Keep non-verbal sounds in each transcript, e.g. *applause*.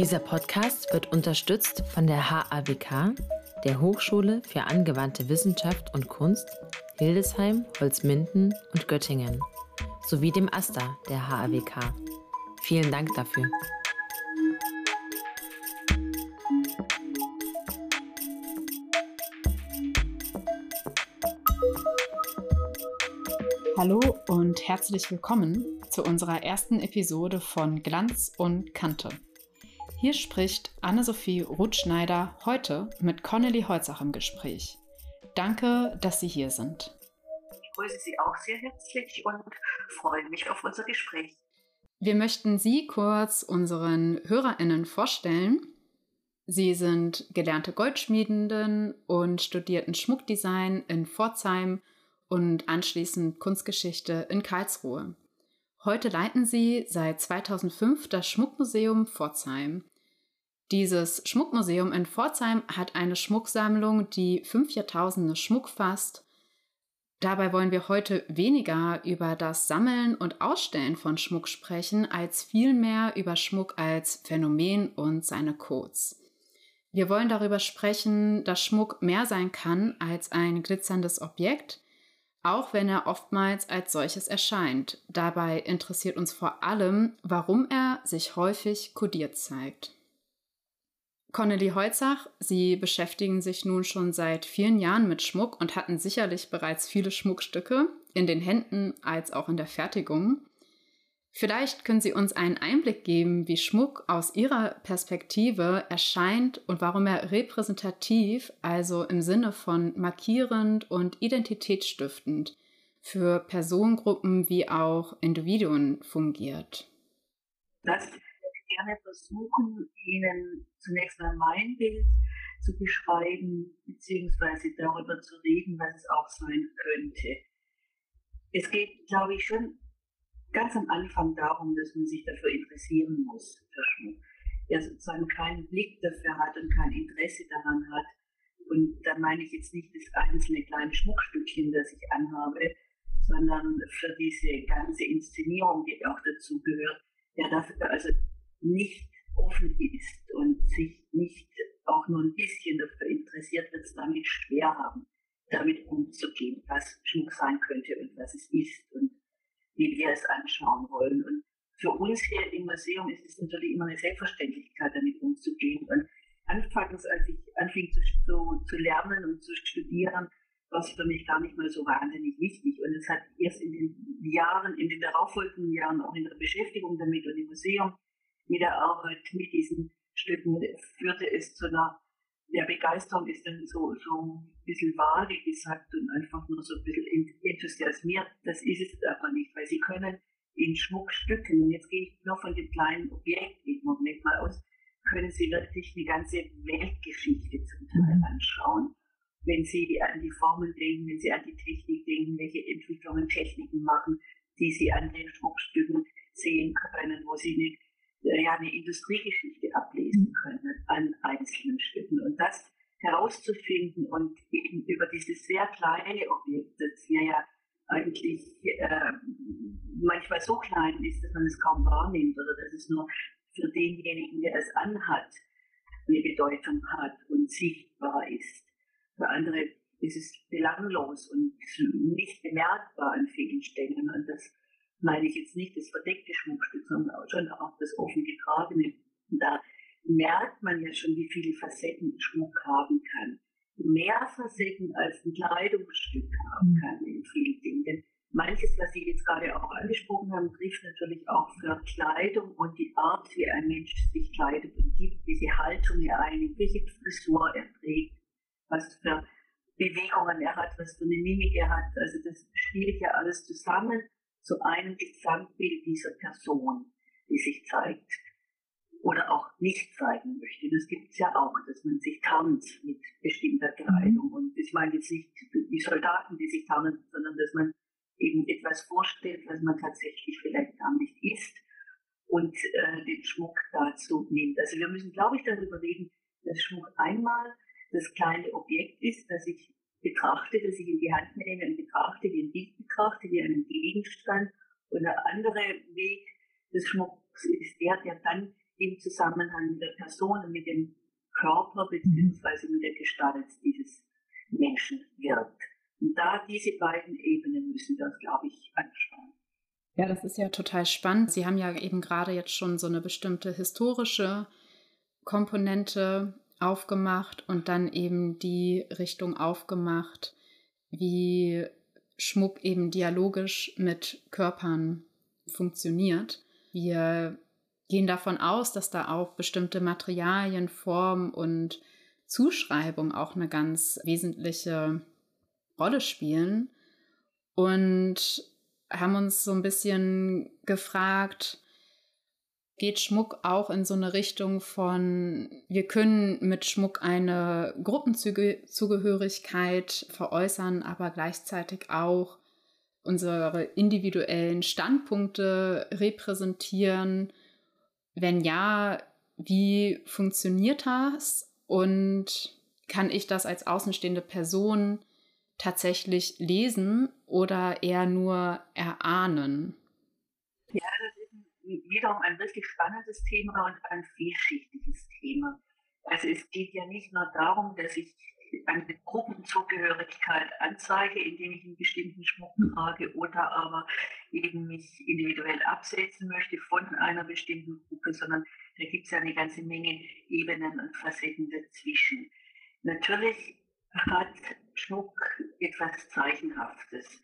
Dieser Podcast wird unterstützt von der HAWK, der Hochschule für angewandte Wissenschaft und Kunst, Hildesheim, Holzminden und Göttingen, sowie dem AStA der HAWK. Vielen Dank dafür. Hallo und herzlich willkommen zu unserer ersten Episode von Glanz und Kante. Hier spricht Anne-Sophie Rutschneider heute mit Connelly Holzach im Gespräch. Danke, dass Sie hier sind. Ich grüße Sie auch sehr herzlich und freue mich auf unser Gespräch. Wir möchten Sie kurz unseren HörerInnen vorstellen. Sie sind gelernte Goldschmiedenden und studierten Schmuckdesign in Pforzheim und anschließend Kunstgeschichte in Karlsruhe. Heute leiten sie seit 2005 das Schmuckmuseum Pforzheim. Dieses Schmuckmuseum in Pforzheim hat eine Schmucksammlung, die fünf Jahrtausende Schmuck fasst. Dabei wollen wir heute weniger über das Sammeln und Ausstellen von Schmuck sprechen, als vielmehr über Schmuck als Phänomen und seine Codes. Wir wollen darüber sprechen, dass Schmuck mehr sein kann als ein glitzerndes Objekt, auch wenn er oftmals als solches erscheint. Dabei interessiert uns vor allem, warum er sich häufig kodiert zeigt. Connelly Holzach, Sie beschäftigen sich nun schon seit vielen Jahren mit Schmuck und hatten sicherlich bereits viele Schmuckstücke in den Händen als auch in der Fertigung. Vielleicht können Sie uns einen Einblick geben, wie Schmuck aus Ihrer Perspektive erscheint und warum er repräsentativ, also im Sinne von markierend und identitätsstiftend, für Personengruppen wie auch Individuen fungiert. Das gerne versuchen, Ihnen zunächst mal mein Bild zu beschreiben, beziehungsweise darüber zu reden, was es auch sein könnte. Es geht, glaube ich, schon ganz am Anfang darum, dass man sich dafür interessieren muss, für Schmuck. Der sozusagen keinen Blick dafür hat und kein Interesse daran hat. Und da meine ich jetzt nicht das einzelne kleine Schmuckstückchen, das ich anhabe, sondern für diese ganze Inszenierung, die auch dazu gehört, der dafür also nicht offen ist und sich nicht auch nur ein bisschen dafür interessiert, wird es damit schwer haben, damit umzugehen, was Schmuck sein könnte und was es ist und wie wir es anschauen wollen. Und für uns hier im Museum ist es natürlich immer eine Selbstverständlichkeit, damit umzugehen. Und anfangs, als ich anfing zu, zu, lernen und zu studieren, war es für mich gar nicht mal so wahnsinnig wichtig. Und es hat erst in den Jahren, in den darauffolgenden Jahren, auch in der Beschäftigung damit und im Museum, mit der Arbeit mit diesen Stücken, führte es zu einer der Begeisterung ist dann so, so ein bisschen vage gesagt und einfach nur so ein bisschen enthusiasmiert. Das ist es aber nicht, weil sie können in Schmuckstücken, und jetzt gehe ich nur von dem kleinen Objekt im Moment mal aus, können sie wirklich die ganze Weltgeschichte zum Teil mhm. anschauen. Wenn sie an die Formen denken, wenn sie an die Technik denken, welche Entwicklungen Techniken machen, die sie an den Schmuckstücken sehen können, wo sie eine äh, ja eine Industriegeschichte ablesen mhm. können an einzelnen Stücken. Und das herauszufinden und eben über dieses sehr kleine Objekt, das wir ja eigentlich äh, manchmal so klein ist, dass man es kaum wahrnimmt oder dass es nur für denjenigen, der es anhat, eine Bedeutung hat und sichtbar ist. Für andere ist es belanglos und nicht bemerkbar an vielen Stellen. Und das meine ich jetzt nicht das verdeckte Schmuckstück, sondern auch schon auch das offen getragene. Da merkt man ja schon, wie viele Facetten Schmuck haben kann. Mehr Facetten als ein Kleidungsstück haben mhm. kann in vielen Dingen. Denn manches, was Sie jetzt gerade auch angesprochen haben, trifft natürlich auch für Kleidung und die Art, wie ein Mensch sich kleidet und gibt, diese Haltung er einnimmt, welche Frisur er trägt, was für Bewegungen er hat, was für eine Mimik er hat. Also das spielt ja alles zusammen zu einem Gesamtbild dieser Person, die sich zeigt oder auch nicht zeigen möchte. Das gibt es ja auch, dass man sich tarnt mit bestimmter Kleidung. Und ich meine jetzt nicht die Soldaten, die sich tarnen, sondern dass man eben etwas vorstellt, was man tatsächlich vielleicht gar nicht ist und äh, den Schmuck dazu nimmt. Also wir müssen, glaube ich, darüber reden, dass Schmuck einmal das kleine Objekt ist, das ich betrachte, das ich in die Hand nehme und betrachte, wie ein Bild betrachte, wie einen Gegenstand. Und der andere Weg des Schmucks ist der, der dann im Zusammenhang mit der Person und mit dem Körper bzw. mit der Gestalt dieses Menschen wirkt. Und da diese beiden Ebenen müssen wir uns, glaube ich, anschauen. Ja, das ist ja total spannend. Sie haben ja eben gerade jetzt schon so eine bestimmte historische Komponente aufgemacht und dann eben die Richtung aufgemacht, wie Schmuck eben dialogisch mit Körpern funktioniert. Wir gehen davon aus, dass da auch bestimmte Materialien, Form und Zuschreibung auch eine ganz wesentliche Rolle spielen und haben uns so ein bisschen gefragt, geht Schmuck auch in so eine Richtung von, wir können mit Schmuck eine Gruppenzugehörigkeit veräußern, aber gleichzeitig auch unsere individuellen Standpunkte repräsentieren. Wenn ja, wie funktioniert das und kann ich das als außenstehende Person tatsächlich lesen oder eher nur erahnen? Ja, wiederum ein wirklich spannendes Thema und ein vielschichtiges Thema. Also es geht ja nicht nur darum, dass ich eine Gruppenzugehörigkeit anzeige, indem ich einen bestimmten Schmuck trage oder aber eben mich individuell absetzen möchte von einer bestimmten Gruppe, sondern da gibt es ja eine ganze Menge Ebenen und Facetten dazwischen. Natürlich hat Schmuck etwas Zeichenhaftes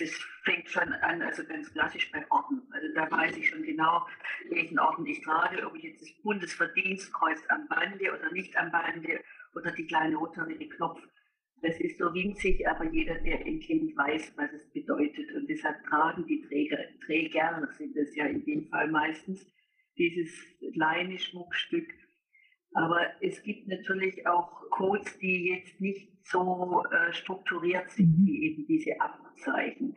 das fängt schon an, also ganz klassisch bei Orden. Also da weiß ich schon genau, welchen Orden ich trage, ob ich jetzt das Bundesverdienstkreuz am Bande oder nicht am Bande oder die kleine rothaarige Knopf. Das ist so winzig, aber jeder, der ihn kennt, weiß, was es bedeutet. Und deshalb tragen die Träger, Träger sind es ja in dem Fall meistens, dieses kleine Schmuckstück. Aber es gibt natürlich auch Codes, die jetzt nicht so äh, strukturiert sind mhm. wie eben diese Abzeichen,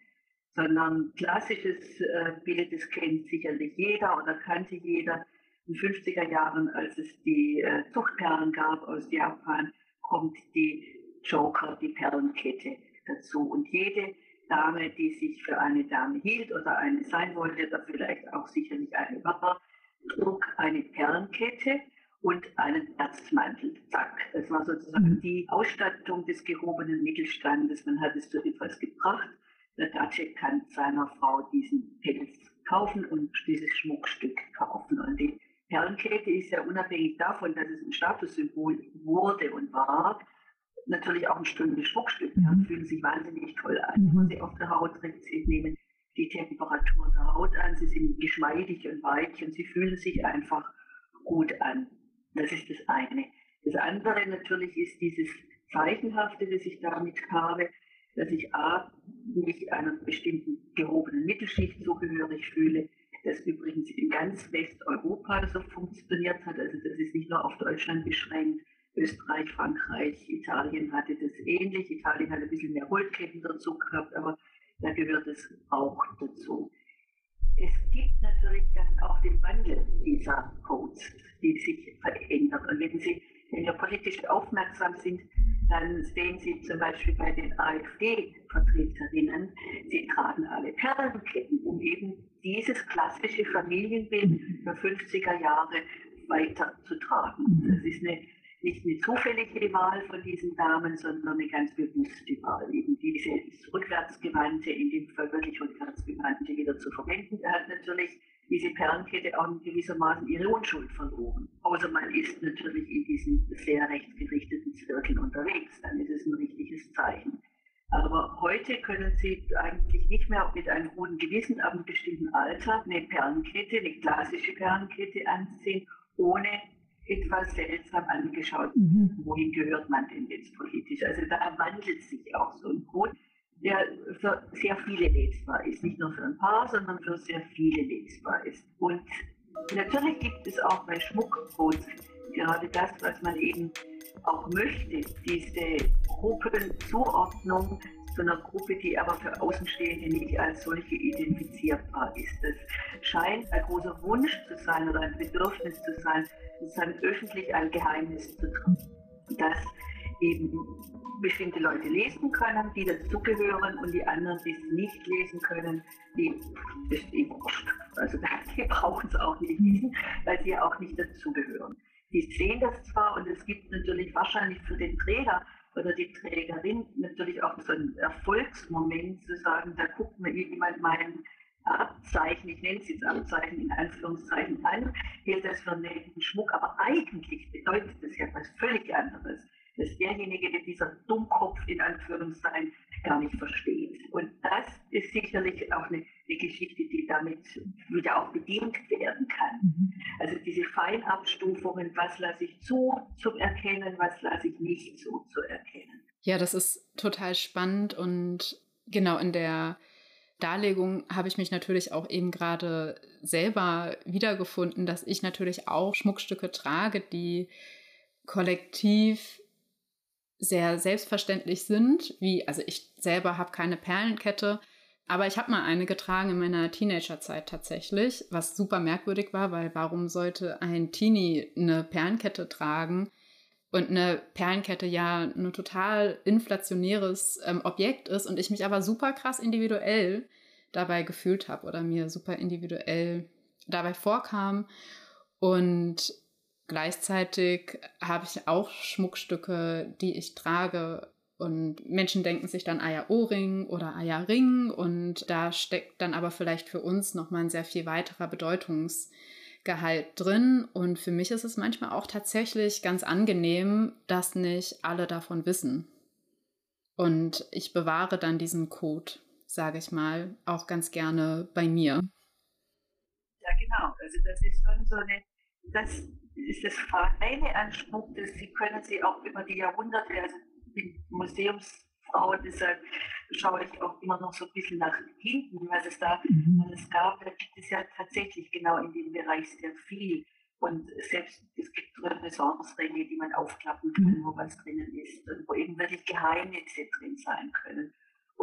sondern klassisches äh, Bild, das kennt sicherlich jeder oder kannte jeder. In den 50er Jahren, als es die äh, Zuchtperlen gab aus Japan, kommt die Joker, die Perlenkette dazu. Und jede Dame, die sich für eine Dame hielt oder eine sein wollte, oder vielleicht auch sicherlich eine war, trug eine Perlenkette und einen Erzmantel. Zack. Das war sozusagen mhm. die Ausstattung des gehobenen Mittelstandes. Man hat es zu etwas gebracht. Der Dace kann seiner Frau diesen Pelz kaufen und dieses Schmuckstück kaufen. Und die Perlenkette ist ja unabhängig davon, dass es ein Statussymbol wurde und war, natürlich auch ein schönes Schmuckstück. Mhm. Ja, fühlen sich wahnsinnig toll an, mhm. wenn sie auf der Haut trägt. Sie nehmen die Temperatur der Haut an, sie sind geschmeidig und weich und sie fühlen sich einfach gut an. Das ist das eine. Das andere natürlich ist dieses Zeichenhafte, das ich damit habe, dass ich A, mich einer bestimmten gehobenen Mittelschicht zugehörig fühle, das übrigens in ganz Westeuropa so funktioniert hat. Also das ist nicht nur auf Deutschland beschränkt. Österreich, Frankreich, Italien hatte das ähnlich. Italien hat ein bisschen mehr Goldketten dazu gehabt, aber da gehört es auch dazu. Es gibt natürlich dann auch den Wandel dieser Codes die sich verändert. Und wenn Sie, wenn wir politisch aufmerksam sind, dann sehen Sie zum Beispiel bei den AfD-Vertreterinnen, sie tragen alle Perlenketten, um eben dieses klassische Familienbild der 50er Jahre weiterzutragen. Das ist eine, nicht eine zufällige Wahl von diesen Damen, sondern eine ganz bewusste Wahl, eben diese rückwärtsgewandte, in dem Fall wirklich rückwärtsgewandte wieder zu verwenden. Er hat natürlich diese Perlenkette auch in gewissermaßen ihre Unschuld verloren. Außer man ist natürlich in diesen sehr rechtsgerichteten Zirkeln unterwegs, dann ist es ein richtiges Zeichen. Aber heute können Sie eigentlich nicht mehr mit einem guten Gewissen ab einem bestimmten Alter eine Perlenkette, eine klassische Perlenkette anziehen, ohne etwas seltsam angeschaut, mhm. wohin gehört man denn jetzt politisch. Also da wandelt sich auch so ein Code der für sehr viele lesbar ist. Nicht nur für ein paar, sondern für sehr viele lesbar ist. Und natürlich gibt es auch bei Schmuckcodes gerade das, was man eben auch möchte, diese Gruppenzuordnung zu einer Gruppe, die aber für Außenstehende nicht als solche identifizierbar ist. Das scheint ein großer Wunsch zu sein oder ein Bedürfnis zu sein, sozusagen öffentlich ein Geheimnis zu tragen. Das eben bestimmte Leute lesen können, die dazugehören und die anderen, die es nicht lesen können, die ist eben Also *laughs* die brauchen es auch nicht lesen, weil sie ja auch nicht dazugehören. Die sehen das zwar und es gibt natürlich wahrscheinlich für den Träger oder die Trägerin natürlich auch so einen Erfolgsmoment zu sagen, da guckt mir jemand meinen Abzeichen, ich nenne es jetzt Abzeichen in Anführungszeichen an, hält das für einen Schmuck, aber eigentlich bedeutet das ja was völlig anderes dass derjenige mit dieser Dummkopf in Anführungszeichen gar nicht versteht. Und das ist sicherlich auch eine, eine Geschichte, die damit wieder auch bedient werden kann. Mhm. Also diese Feinabstufungen, was lasse ich zu zum Erkennen, was lasse ich nicht zu zu erkennen. Ja, das ist total spannend und genau in der Darlegung habe ich mich natürlich auch eben gerade selber wiedergefunden, dass ich natürlich auch Schmuckstücke trage, die kollektiv sehr selbstverständlich sind, wie, also ich selber habe keine Perlenkette, aber ich habe mal eine getragen in meiner Teenagerzeit tatsächlich, was super merkwürdig war, weil warum sollte ein Teenie eine Perlenkette tragen? Und eine Perlenkette ja ein total inflationäres ähm, Objekt ist und ich mich aber super krass individuell dabei gefühlt habe oder mir super individuell dabei vorkam. Und Gleichzeitig habe ich auch Schmuckstücke, die ich trage. Und Menschen denken sich dann, ah ja, Ohrring oder ah ja, Ring. Und da steckt dann aber vielleicht für uns nochmal ein sehr viel weiterer Bedeutungsgehalt drin. Und für mich ist es manchmal auch tatsächlich ganz angenehm, dass nicht alle davon wissen. Und ich bewahre dann diesen Code, sage ich mal, auch ganz gerne bei mir. Ja, genau. Also das ist schon so eine, das ist das Feine an Schmuck, dass sie können sie auch über die Jahrhunderte, also ich bin Museumsfrau, deshalb schaue ich auch immer noch so ein bisschen nach hinten, was es da mhm. was es gab. Da gibt es ja tatsächlich genau in dem Bereich sehr viel. Und selbst es gibt Renaissance-Ringe, die man aufklappen kann, mhm. wo was drinnen ist und wo eben wirklich Geheimnisse drin sein können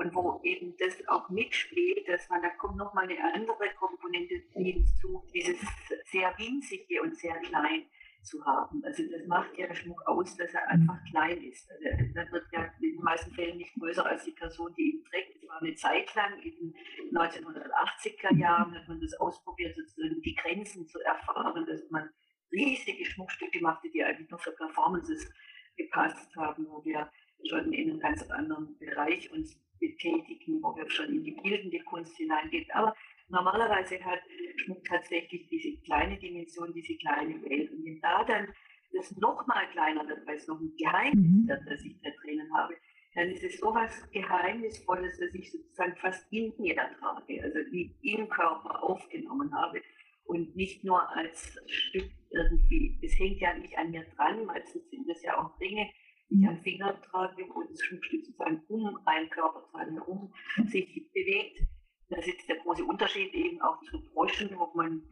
und wo eben das auch mitspielt, dass man, da kommt nochmal eine andere Komponente hinzu, dieses sehr winzige und sehr klein zu haben. Also das macht ja der Schmuck aus, dass er einfach klein ist. Also er wird ja in den meisten Fällen nicht größer als die Person, die ihn trägt. Es war eine Zeit lang in den 1980er Jahren, hat man das ausprobiert, sozusagen die Grenzen zu erfahren, dass man riesige Schmuckstücke machte, die eigentlich nur für Performances gepasst haben, wo wir schon in einem ganz anderen Bereich uns betätigen, wo wir schon in die bildende Kunst hineingehen. Aber normalerweise hat Schmuck tatsächlich diese kleine Dimension, diese kleine Welt. Und wenn da dann das nochmal kleiner wird, weil es noch ein Geheimnis mhm. wird, das ich da drinnen habe, dann ist es so was Geheimnisvolles, dass ich sozusagen fast in mir trage, also wie im Körper aufgenommen habe und nicht nur als Stück irgendwie, es hängt ja nicht an mir dran, meistens sind das ja auch Dinge, die am Finger trage und das Schmuckstück sozusagen um einen Körperteil herum sich bewegt. Das ist der große Unterschied eben auch zu Broschen, wo man,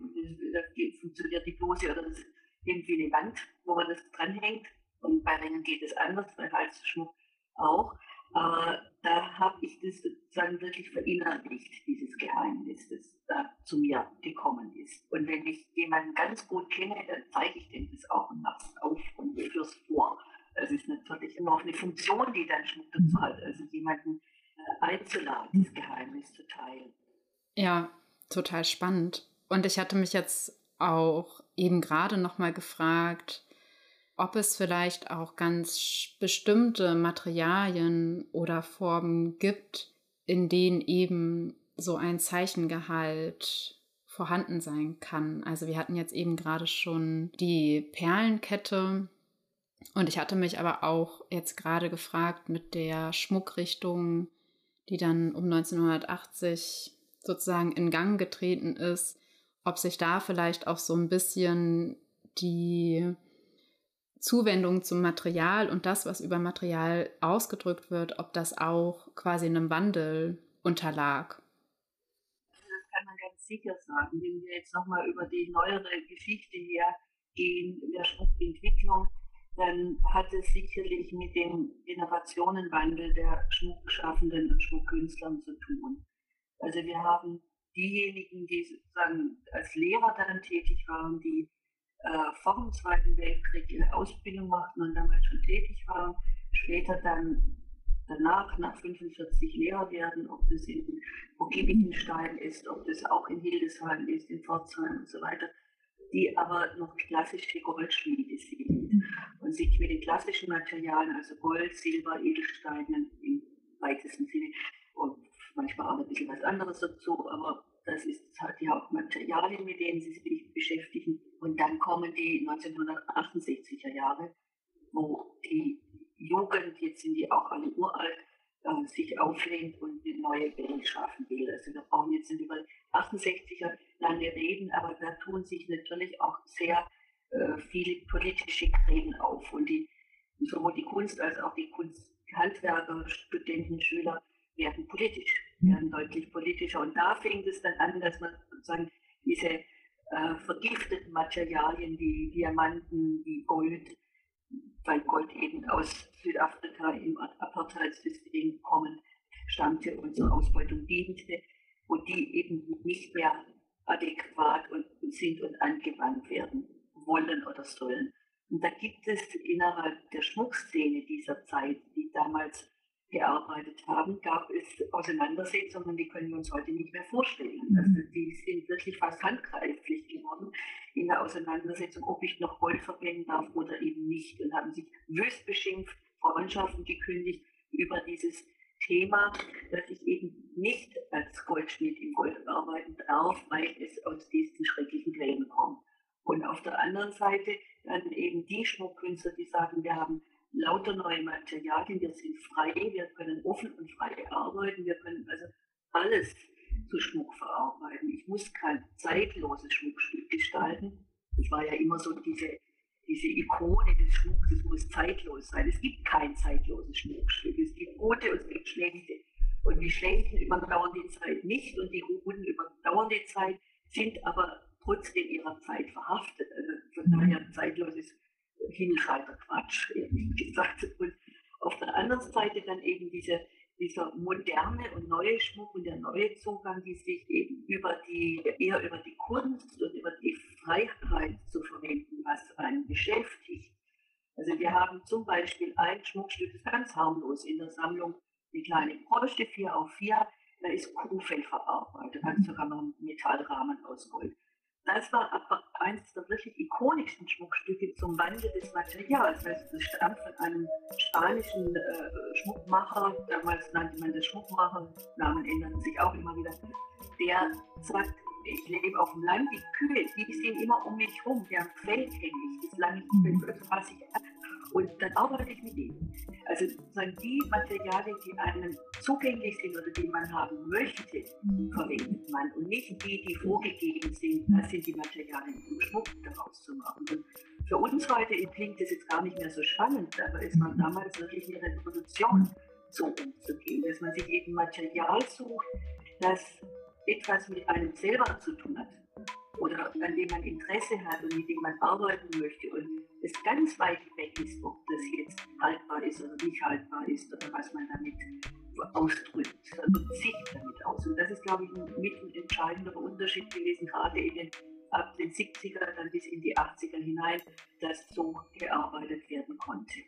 da funktioniert die Bluse oder das irgendwie eine Wand, wo man das dranhängt. Und bei Ringen geht es anders, bei Halsschmuck auch. Aber da habe ich das sozusagen wirklich verinnerlicht, dieses Geheimnis, das da zu mir gekommen ist. Und wenn ich jemanden ganz gut kenne, dann zeige ich dem das auch und mache es auf und fürs vor. Das ist natürlich immer auch eine Funktion, die dann Schmuck dazu mhm. hat, also jemanden äh, einzuladen, das Geheimnis zu teilen. Ja, total spannend. Und ich hatte mich jetzt auch eben gerade nochmal gefragt, ob es vielleicht auch ganz bestimmte Materialien oder Formen gibt, in denen eben so ein Zeichengehalt vorhanden sein kann. Also wir hatten jetzt eben gerade schon die Perlenkette, und ich hatte mich aber auch jetzt gerade gefragt mit der Schmuckrichtung, die dann um 1980 sozusagen in Gang getreten ist, ob sich da vielleicht auch so ein bisschen die Zuwendung zum Material und das, was über Material ausgedrückt wird, ob das auch quasi einem Wandel unterlag. Das kann man ganz sicher sagen. Wenn wir jetzt nochmal über die neuere Geschichte her gehen, der Schmuckentwicklung, dann hat es sicherlich mit dem Generationenwandel der Schmuckschaffenden und Schmuckkünstlern zu tun. Also wir haben diejenigen, die sozusagen als Lehrer daran tätig waren, die äh, vor dem Zweiten Weltkrieg ihre Ausbildung machten und damals schon tätig waren, später dann danach, nach 45 Lehrer werden, ob das in Burginichenstein ist, ob das auch in Hildesheim ist, in Pforzheim und so weiter, die aber noch klassische Goldschmiede sind und sich mit den klassischen Materialien, also Gold, Silber, Edelsteine im weitesten Sinne und manchmal auch ein bisschen was anderes dazu, aber das ist halt die Hauptmaterialien, mit denen sie sich beschäftigen. Und dann kommen die 1968er Jahre, wo die Jugend, jetzt sind die auch alle uralt, äh, sich auflehnt und eine neue Welt schaffen will. Also wir brauchen jetzt nicht über 68er lange reden, aber da tun sich natürlich auch sehr äh, viele politische Gräben auf. Und die, sowohl die Kunst als auch die Kunsthandwerker, Studenten, Schüler werden politisch, werden deutlich politischer. Und da fängt es dann an, dass man sozusagen diese äh, vergifteten Materialien wie Diamanten, wie Gold, weil Gold eben aus Südafrika im Apartheidssystem kommen stammte und zur Ausbeutung diente, wo die eben nicht mehr adäquat und, sind und angewandt werden wollen oder sollen. Und da gibt es innerhalb der Schmuckszene dieser Zeit, die damals gearbeitet haben, gab es Auseinandersetzungen, die können wir uns heute nicht mehr vorstellen. Mhm. Also die sind wirklich fast handgreiflich geworden in der Auseinandersetzung, ob ich noch Gold verwenden darf oder eben nicht und haben sich wüst beschimpft, Freundschaften gekündigt über dieses Thema, dass ich eben nicht als Goldschmied im Gold arbeiten darf, weil es aus diesen schrecklichen Quellen kommt. Und auf der anderen Seite dann eben die Schmuckkünstler, die sagen, wir haben lauter neue Materialien, wir sind frei, wir können offen und frei arbeiten, wir können also alles zu Schmuck verarbeiten. Ich muss kein zeitloses Schmuckstück gestalten. Das war ja immer so diese, diese Ikone des Schmucks, das muss zeitlos sein. Es gibt kein zeitloses Schmuckstück. Es gibt gute und es gibt schlechte. Und die schlechten überdauern die Zeit nicht und die guten überdauern die Zeit, sind aber trotzdem ihrer Zeit verhaftet. Also von daher zeitloses hinschalter Quatsch, ehrlich gesagt. Und auf der anderen Seite dann eben diese, dieser moderne und neue Schmuck und der neue Zugang, die sich eben über die, eher über die Kunst und über die Freiheit zu verwenden, was einen beschäftigt. Also wir haben zum Beispiel ein Schmuckstück, das ist ganz harmlos in der Sammlung, die kleine Brosche 4 auf 4, da ist Kuhfell verarbeitet, da hat sogar noch einen Metallrahmen aus Gold. Das war aber eines der wirklich ikonischsten Schmuckstücke zum Wandel des Materials. Das stammt von einem spanischen äh, Schmuckmacher, damals nannte man das Schmuckmacher, Namen ändern sich auch immer wieder, der sagt, ich lebe auf dem Land, die Kühe, die sind immer um mich rum, die haben Fell hängen, das lange Fell, was ich. Und dann arbeite ich mit ihnen. Also sozusagen die Materialien, die einem zugänglich sind oder die man haben möchte, verwendet man. Und nicht die, die vorgegeben sind, das sind die Materialien, um Schmuck daraus zu machen. Und für uns heute klingt das jetzt gar nicht mehr so spannend, aber es war damals wirklich eine Revolution, so umzugehen, dass man sich eben Material sucht, das etwas mit einem selber zu tun hat oder an dem man Interesse hat und mit dem man arbeiten möchte und es ganz weit weg ist, ob das jetzt haltbar ist oder nicht haltbar ist oder was man damit ausdrückt, also sieht damit aus. Und das ist, glaube ich, ein mit ein entscheidender Unterschied gewesen, gerade in den, ab den 70er dann bis in die 80er hinein, dass so gearbeitet werden konnte.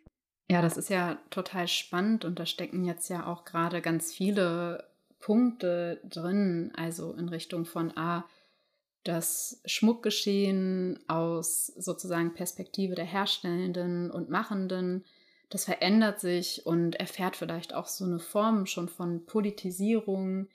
Ja, das ist ja total spannend und da stecken jetzt ja auch gerade ganz viele Punkte drin, also in Richtung von A, ah, das Schmuckgeschehen aus sozusagen Perspektive der Herstellenden und Machenden, das verändert sich und erfährt vielleicht auch so eine Form schon von Politisierung.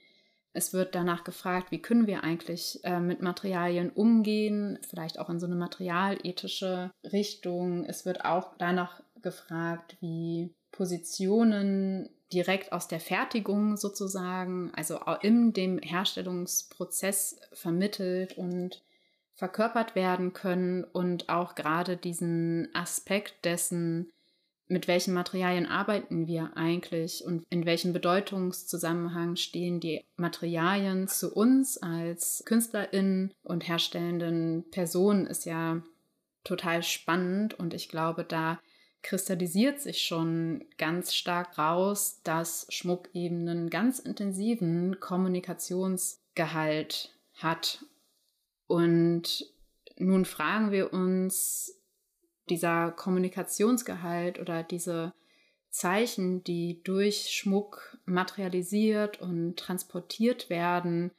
Es wird danach gefragt, wie können wir eigentlich äh, mit Materialien umgehen, vielleicht auch in so eine materialethische Richtung. Es wird auch danach gefragt, wie Positionen direkt aus der Fertigung sozusagen, also in dem Herstellungsprozess vermittelt und verkörpert werden können und auch gerade diesen Aspekt dessen, mit welchen Materialien arbeiten wir eigentlich und in welchem Bedeutungszusammenhang stehen die Materialien zu uns als Künstlerinnen und herstellenden Personen ist ja total spannend und ich glaube, da kristallisiert sich schon ganz stark raus, dass Schmuck eben einen ganz intensiven Kommunikationsgehalt hat. Und nun fragen wir uns, dieser Kommunikationsgehalt oder diese Zeichen, die durch Schmuck materialisiert und transportiert werden,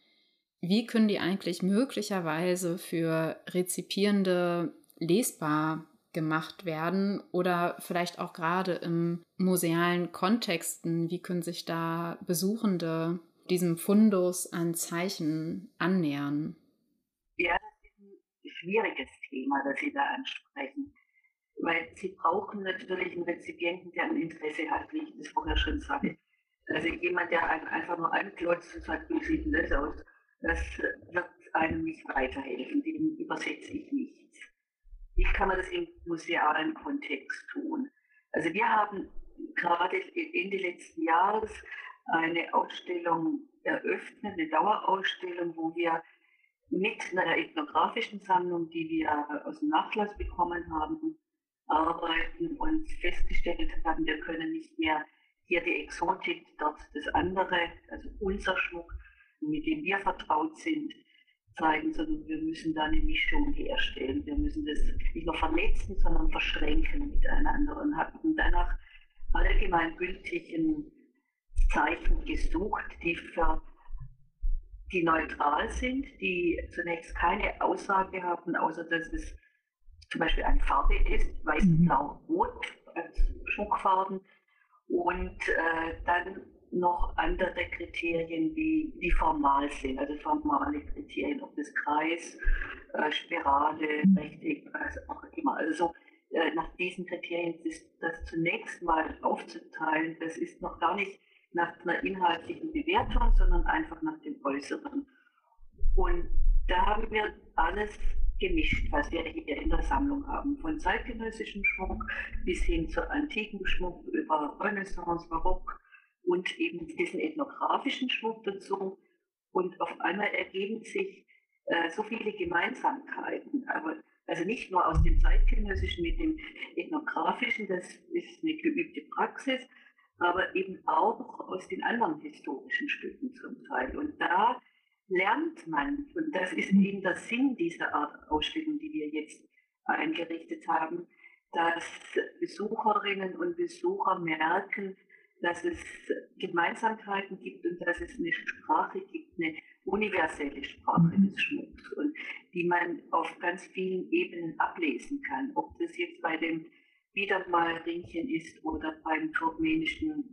wie können die eigentlich möglicherweise für Rezipierende lesbar gemacht werden oder vielleicht auch gerade im musealen Kontexten, wie können sich da Besuchende diesem Fundus an Zeichen annähern? Ja, das ist ein schwieriges Thema, das Sie da ansprechen weil sie brauchen natürlich einen Rezipienten, der ein Interesse hat, wie ich das vorher schon sagte. Also jemand, der einen einfach nur anklotzt und sagt, wie sieht denn das aus, das wird einem nicht weiterhelfen, dem übersetze ich nichts. Wie kann man das im musealen Kontext tun? Also wir haben gerade Ende letzten Jahres eine Ausstellung eröffnet, eine Dauerausstellung, wo wir mit einer ethnografischen Sammlung, die wir aus dem Nachlass bekommen haben, arbeiten und festgestellt haben, wir können nicht mehr hier die Exotik, dort das andere, also unser Schmuck, mit dem wir vertraut sind, zeigen, sondern wir müssen da eine Mischung herstellen. Wir müssen das nicht nur vernetzen, sondern verschränken miteinander und hatten danach allgemeingültigen Zeichen gesucht, die für die neutral sind, die zunächst keine Aussage haben, außer dass es zum Beispiel eine Farbe ist, weiß, mhm. blau, rot als Schmuckfarben und äh, dann noch andere Kriterien, wie, die formal sind, also formale Kriterien, ob das Kreis, äh, Spirale, mhm. Rechteck, also auch immer. Also so, äh, nach diesen Kriterien ist das zunächst mal aufzuteilen, das ist noch gar nicht nach einer inhaltlichen Bewertung, sondern einfach nach dem Äußeren. Und da haben wir alles gemischt, was wir hier in der Sammlung haben. Von zeitgenössischem Schmuck bis hin zu antiken Schmuck über Renaissance, Barock und eben diesen ethnografischen Schmuck dazu. Und auf einmal ergeben sich äh, so viele Gemeinsamkeiten. Aber also nicht nur aus dem zeitgenössischen mit dem ethnografischen, das ist eine geübte Praxis, aber eben auch aus den anderen historischen Stücken zum Teil. Und da lernt man, und das ist eben der Sinn dieser Art Ausstellung, die wir jetzt eingerichtet haben, dass Besucherinnen und Besucher merken, dass es Gemeinsamkeiten gibt und dass es eine Sprache gibt, eine universelle Sprache mhm. des Schmucks und die man auf ganz vielen Ebenen ablesen kann. Ob das jetzt bei dem Biedermalringchen ist oder beim turkmenischen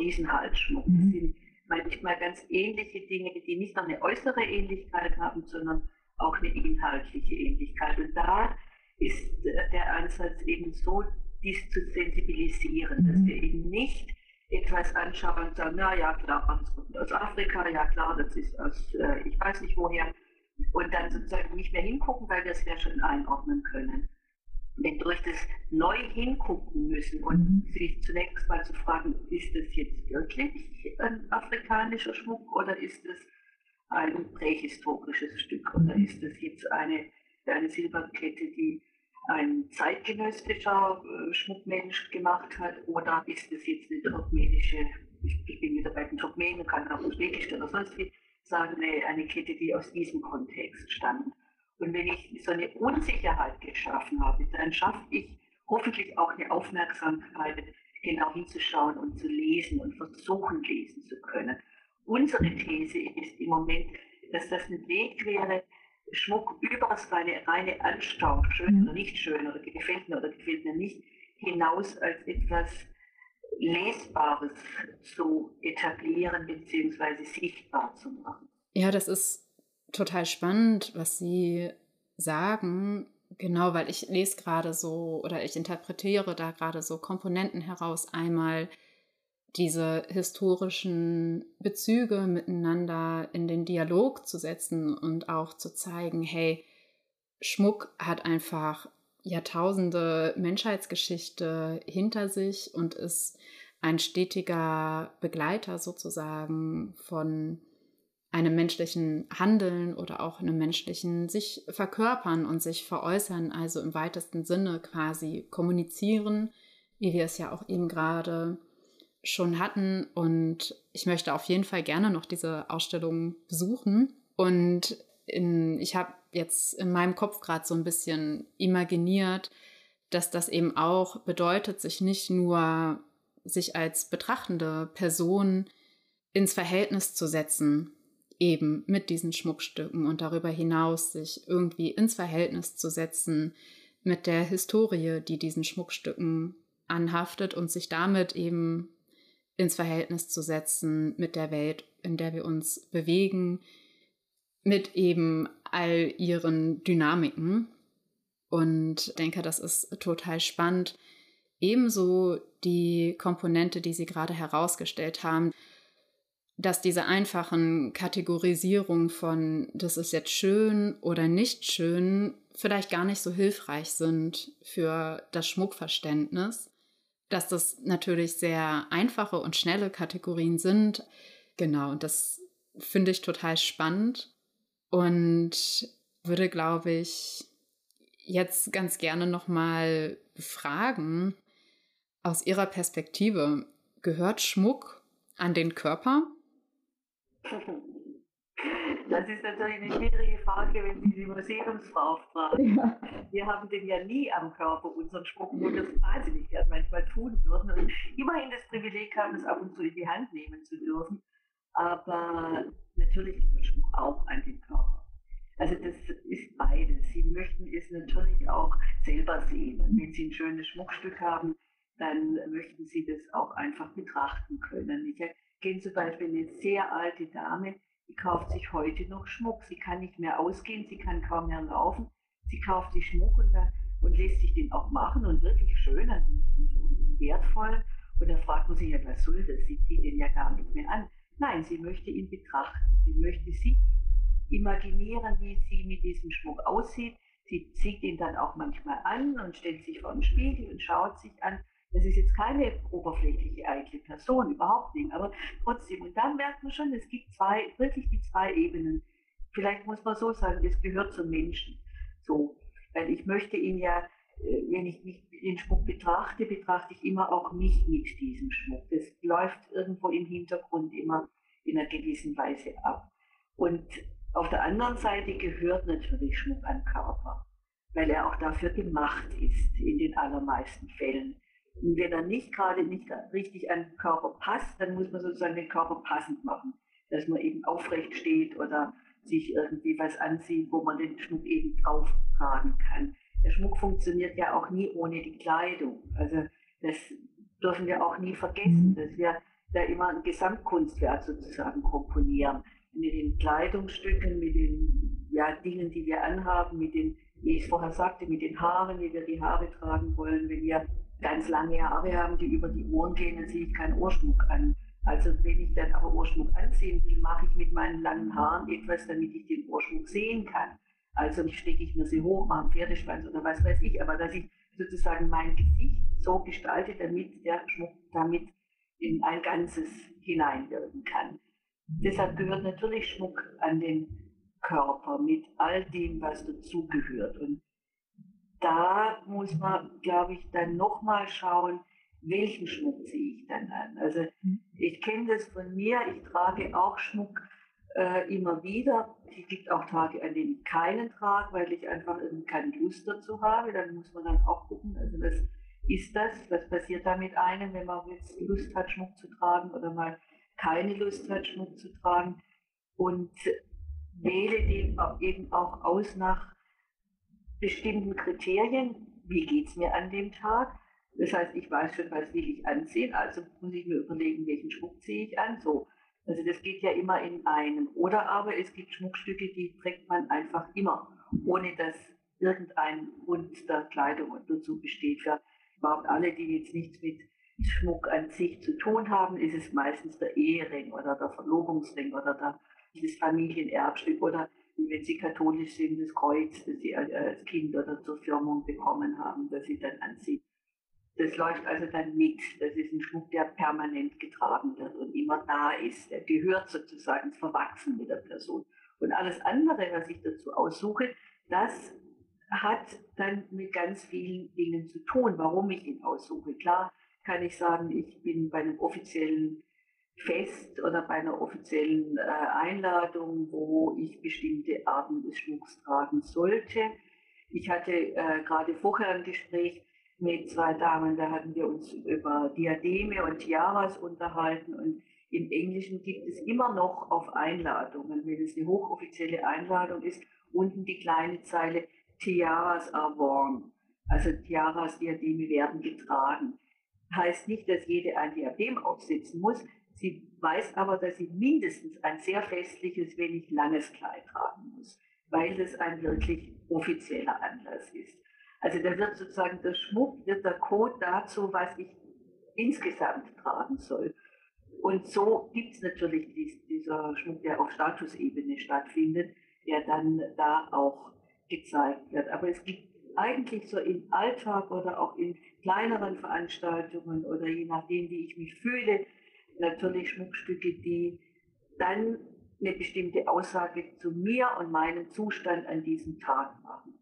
Riesenhalsschmuck. Mhm. Das sind manchmal ganz ähnliche Dinge, die nicht nur eine äußere Ähnlichkeit haben, sondern auch eine inhaltliche Ähnlichkeit. Und da ist der Ansatz eben so, dies zu sensibilisieren, mhm. dass wir eben nicht etwas anschauen und sagen, na ja, klar, das kommt aus Afrika, ja klar, das ist aus, äh, ich weiß nicht woher, und dann sozusagen nicht mehr hingucken, weil wir es ja schon einordnen können wenn durch das neu hingucken müssen und mhm. sich zunächst mal zu fragen, ist das jetzt wirklich ein afrikanischer Schmuck oder ist es ein prähistorisches Stück oder mhm. ist das jetzt eine, eine Silberkette, die ein zeitgenössischer äh, Schmuckmensch gemacht hat oder ist es jetzt eine turkmenische, ich, ich bin wieder bei den Turkmenen, kann auch Usbekisch oder sonst wie sagen, eine, eine Kette, die aus diesem Kontext stammt. Und wenn ich so eine Unsicherheit geschaffen habe, dann schaffe ich hoffentlich auch eine Aufmerksamkeit, genau hinzuschauen und zu lesen und versuchen lesen zu können. Unsere These ist im Moment, dass das ein Weg wäre, Schmuck über seine reine Anstau, schön oder nicht schön oder gefällt mir oder gefällt mir nicht, hinaus als etwas Lesbares zu etablieren bzw. sichtbar zu machen. Ja, das ist total spannend, was Sie sagen. Genau, weil ich lese gerade so oder ich interpretiere da gerade so Komponenten heraus. Einmal diese historischen Bezüge miteinander in den Dialog zu setzen und auch zu zeigen, hey, Schmuck hat einfach Jahrtausende Menschheitsgeschichte hinter sich und ist ein stetiger Begleiter sozusagen von einem menschlichen Handeln oder auch einem menschlichen sich verkörpern und sich veräußern, also im weitesten Sinne quasi kommunizieren, wie wir es ja auch eben gerade schon hatten. Und ich möchte auf jeden Fall gerne noch diese Ausstellung besuchen. Und in, ich habe jetzt in meinem Kopf gerade so ein bisschen imaginiert, dass das eben auch bedeutet, sich nicht nur sich als betrachtende Person ins Verhältnis zu setzen, eben mit diesen Schmuckstücken und darüber hinaus sich irgendwie ins Verhältnis zu setzen mit der Historie, die diesen Schmuckstücken anhaftet und sich damit eben ins Verhältnis zu setzen mit der Welt, in der wir uns bewegen, mit eben all ihren Dynamiken. Und denke, das ist total spannend. Ebenso die Komponente, die Sie gerade herausgestellt haben, dass diese einfachen Kategorisierungen von das ist jetzt schön oder nicht schön vielleicht gar nicht so hilfreich sind für das Schmuckverständnis, dass das natürlich sehr einfache und schnelle Kategorien sind. Genau, und das finde ich total spannend und würde, glaube ich, jetzt ganz gerne nochmal fragen, aus Ihrer Perspektive, gehört Schmuck an den Körper? *laughs* Das ist natürlich eine schwierige Frage, wenn Sie die Museumsfrau fragen. Ja. Wir haben den ja nie am Körper, unseren Schmuck, wo wir es wahnsinnig gern manchmal tun würden und immerhin das Privileg haben, es ab und zu in die Hand nehmen zu dürfen. Aber natürlich gehört Schmuck auch an den Körper. Also das ist beides. Sie möchten es natürlich auch selber sehen. Und wenn Sie ein schönes Schmuckstück haben, dann möchten Sie das auch einfach betrachten können. Ich kenne zum Beispiel eine sehr alte Dame, die kauft sich heute noch Schmuck. Sie kann nicht mehr ausgehen, sie kann kaum mehr laufen. Sie kauft sich Schmuck und, da, und lässt sich den auch machen und wirklich schön und, und, und wertvoll. Und da fragt man sich ja, was soll das? Sie zieht den ja gar nicht mehr an. Nein, sie möchte ihn betrachten. Sie möchte sich imaginieren, wie sie mit diesem Schmuck aussieht. Sie zieht ihn dann auch manchmal an und stellt sich vor den Spiegel und schaut sich an. Das ist jetzt keine oberflächliche, eitle Person, überhaupt nicht, aber trotzdem. Und dann merkt man schon, es gibt zwei, wirklich die zwei Ebenen. Vielleicht muss man so sagen, es gehört zum Menschen. So. Weil ich möchte ihn ja, äh, wenn ich mich den Schmuck betrachte, betrachte ich immer auch mich mit diesem Schmuck. Das läuft irgendwo im Hintergrund immer in einer gewissen Weise ab. Und auf der anderen Seite gehört natürlich Schmuck an Körper, weil er auch dafür gemacht ist, in den allermeisten Fällen. Und wenn er nicht gerade nicht richtig an den Körper passt, dann muss man sozusagen den Körper passend machen, dass man eben aufrecht steht oder sich irgendwie was anzieht, wo man den Schmuck eben drauf tragen kann. Der Schmuck funktioniert ja auch nie ohne die Kleidung. Also das dürfen wir auch nie vergessen, mhm. dass wir da immer ein Gesamtkunstwerk sozusagen komponieren. Mit den Kleidungsstücken, mit den ja, Dingen, die wir anhaben, mit den, wie ich es vorher sagte, mit den Haaren, wie wir die Haare tragen wollen, wenn wir ganz lange Haare haben, die über die Ohren gehen, dann ziehe ich keinen Ohrschmuck an. Also wenn ich dann aber Ohrschmuck anziehen will, mache ich mit meinen langen Haaren etwas, damit ich den Ohrschmuck sehen kann. Also stecke ich mir sie hoch, mache einen Pferdeschwanz oder was weiß ich, aber dass ich sozusagen mein Gesicht so gestalte, damit der Schmuck damit in ein Ganzes hineinwirken kann. Deshalb gehört natürlich Schmuck an den Körper mit all dem, was dazugehört. Und da muss man, glaube ich, dann nochmal schauen, welchen Schmuck ziehe ich dann an. Also mhm. ich kenne das von mir, ich trage auch Schmuck äh, immer wieder. Es gibt auch Tage, an denen ich keinen trage, weil ich einfach keine Lust dazu habe. Dann muss man dann auch gucken, also was ist das, was passiert da mit einem, wenn man jetzt Lust hat, Schmuck zu tragen oder mal keine Lust hat, Schmuck zu tragen. Und wähle den eben auch aus nach bestimmten Kriterien, wie geht es mir an dem Tag. Das heißt, ich weiß schon, was will ich anziehen, also muss ich mir überlegen, welchen Schmuck ziehe ich an. So. Also das geht ja immer in einem. Oder aber es gibt Schmuckstücke, die trägt man einfach immer, ohne dass irgendein Grund der Kleidung dazu besteht. Für überhaupt alle, die jetzt nichts mit Schmuck an sich zu tun haben, ist es meistens der Ehering oder der Verlobungsring oder der, das Familienerbstück oder wenn sie katholisch sind, das Kreuz, das sie als Kind oder zur Firmung bekommen haben, das sie dann anziehen. Das läuft also dann mit. Das ist ein Schmuck, der permanent getragen wird und immer da ist. Der gehört sozusagen verwachsen mit der Person. Und alles andere, was ich dazu aussuche, das hat dann mit ganz vielen Dingen zu tun, warum ich ihn aussuche. Klar kann ich sagen, ich bin bei einem offiziellen Fest oder bei einer offiziellen äh, Einladung, wo ich bestimmte Arten des Schmucks tragen sollte. Ich hatte äh, gerade vorher ein Gespräch mit zwei Damen, da hatten wir uns über Diademe und Tiaras unterhalten und im Englischen gibt es immer noch auf Einladungen, wenn es eine hochoffizielle Einladung ist, unten die kleine Zeile Tiaras are worn. Also Tiaras, Diademe werden getragen. Heißt nicht, dass jede ein Diadem aufsetzen muss. Sie weiß aber, dass sie mindestens ein sehr festliches, nicht langes Kleid tragen muss, weil das ein wirklich offizieller Anlass ist. Also da wird sozusagen der Schmuck, wird der Code dazu, was ich insgesamt tragen soll. Und so gibt es natürlich dies, dieser Schmuck, der auf Statusebene stattfindet, der dann da auch gezeigt wird. Aber es gibt eigentlich so im Alltag oder auch in kleineren Veranstaltungen oder je nachdem, wie ich mich fühle, natürlich Schmuckstücke, die dann eine bestimmte Aussage zu mir und meinem Zustand an diesem Tag machen.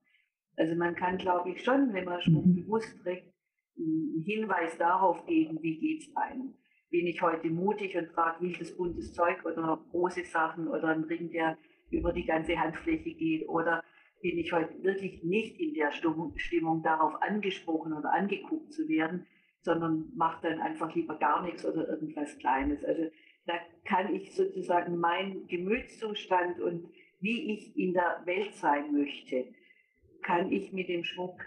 Also man kann, glaube ich, schon, wenn man Schmuck mhm. bewusst trägt, einen Hinweis darauf geben, wie geht es einem. Bin ich heute mutig und trage wildes, buntes Zeug oder große Sachen oder einen Ring, der über die ganze Handfläche geht oder bin ich heute wirklich nicht in der Stimmung, Stimmung darauf angesprochen oder angeguckt zu werden, sondern mache dann einfach lieber gar nichts oder irgendwas Kleines. Also da kann ich sozusagen meinen Gemütszustand und wie ich in der Welt sein möchte, kann ich mit dem Schmuck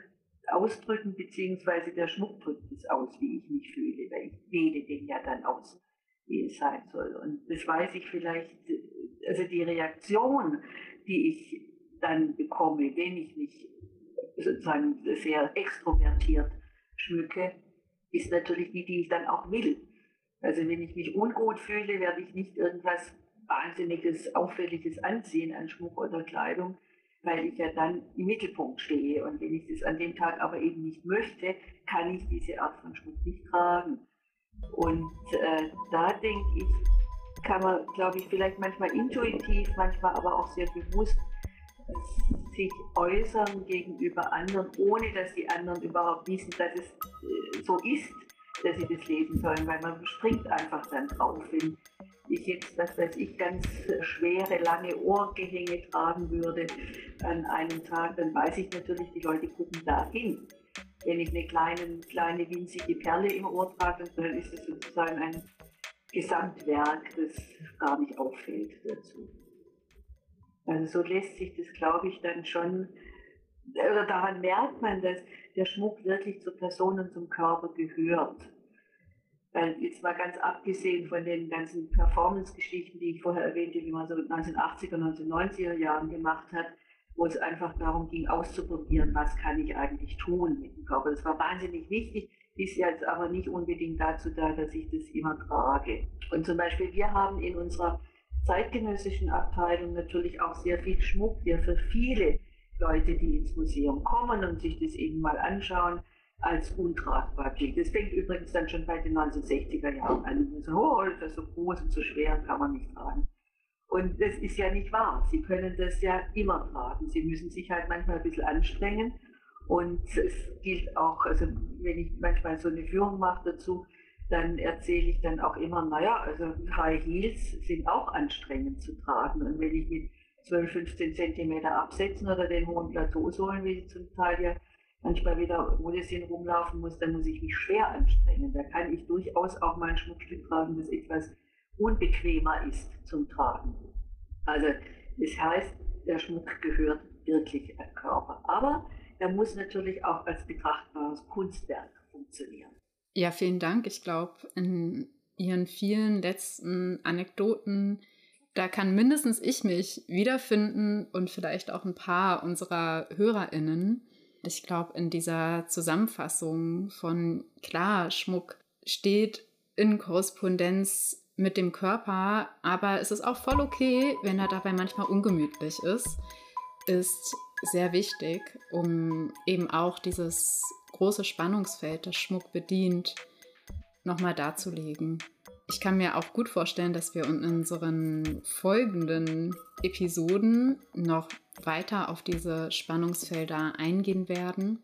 ausdrücken, beziehungsweise der Schmuck drückt es aus, wie ich mich fühle, weil ich wähle den ja dann aus, wie es sein soll. Und das weiß ich vielleicht, also die Reaktion, die ich dann bekomme, wenn ich mich sozusagen sehr extrovertiert schmücke, ist natürlich die, die ich dann auch will. Also wenn ich mich ungut fühle, werde ich nicht irgendwas Wahnsinniges, Auffälliges anziehen an Schmuck oder Kleidung, weil ich ja dann im Mittelpunkt stehe. Und wenn ich das an dem Tag aber eben nicht möchte, kann ich diese Art von Schmuck nicht tragen. Und äh, da denke ich, kann man, glaube ich, vielleicht manchmal intuitiv, manchmal aber auch sehr bewusst sich äußern gegenüber anderen, ohne dass die anderen überhaupt wissen, dass es äh, so ist, dass sie das lesen sollen, weil man springt einfach dann drauf. Wenn ich jetzt, was weiß ich, ganz schwere, lange Ohrgehänge tragen würde an einem Tag, dann weiß ich natürlich, die Leute gucken da hin. Wenn ich eine kleine, kleine winzige Perle im Ohr trage, dann ist es sozusagen ein Gesamtwerk, das gar nicht auffällt dazu. Also so lässt sich das, glaube ich, dann schon, oder daran merkt man, dass der Schmuck wirklich zur Person und zum Körper gehört. Weil jetzt mal ganz abgesehen von den ganzen Performance-Geschichten, die ich vorher erwähnte, wie man so 1980er, 1990er Jahren gemacht hat, wo es einfach darum ging, auszuprobieren, was kann ich eigentlich tun mit dem Körper. Das war wahnsinnig wichtig, ist jetzt aber nicht unbedingt dazu da, dass ich das immer trage. Und zum Beispiel, wir haben in unserer zeitgenössischen Abteilung natürlich auch sehr viel Schmuck, der für viele Leute, die ins Museum kommen und sich das eben mal anschauen, als untragbar gilt. Das fängt übrigens dann schon bei den 1960er Jahren an. So, oh, das ist so groß und so schwer, kann man nicht tragen. Und das ist ja nicht wahr. Sie können das ja immer tragen. Sie müssen sich halt manchmal ein bisschen anstrengen. Und es gilt auch, also wenn ich manchmal so eine Führung mache dazu, dann erzähle ich dann auch immer, naja, also High Heels sind auch anstrengend zu tragen. Und wenn ich mit 12, 15 Zentimeter absetzen oder den hohen Plateausohlen, wie sie zum Teil ja manchmal wieder ohne Sinn rumlaufen muss, dann muss ich mich schwer anstrengen. Da kann ich durchaus auch mal ein Schmuckstück tragen, das etwas unbequemer ist zum Tragen. Also das heißt, der Schmuck gehört wirklich am Körper. Aber er muss natürlich auch als betrachtbares Kunstwerk funktionieren. Ja, vielen Dank. Ich glaube, in Ihren vielen letzten Anekdoten, da kann mindestens ich mich wiederfinden und vielleicht auch ein paar unserer HörerInnen. Ich glaube, in dieser Zusammenfassung von klar, Schmuck steht in Korrespondenz mit dem Körper, aber es ist auch voll okay, wenn er dabei manchmal ungemütlich ist, ist sehr wichtig, um eben auch dieses große Spannungsfeld, das Schmuck bedient, nochmal darzulegen. Ich kann mir auch gut vorstellen, dass wir in unseren folgenden Episoden noch weiter auf diese Spannungsfelder eingehen werden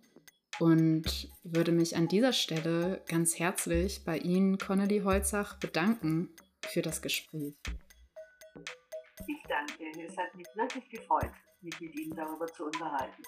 und würde mich an dieser Stelle ganz herzlich bei Ihnen, Connelly Holzach, bedanken für das Gespräch. Ich danke. Es hat mich wirklich gefreut, mich mit Ihnen darüber zu unterhalten.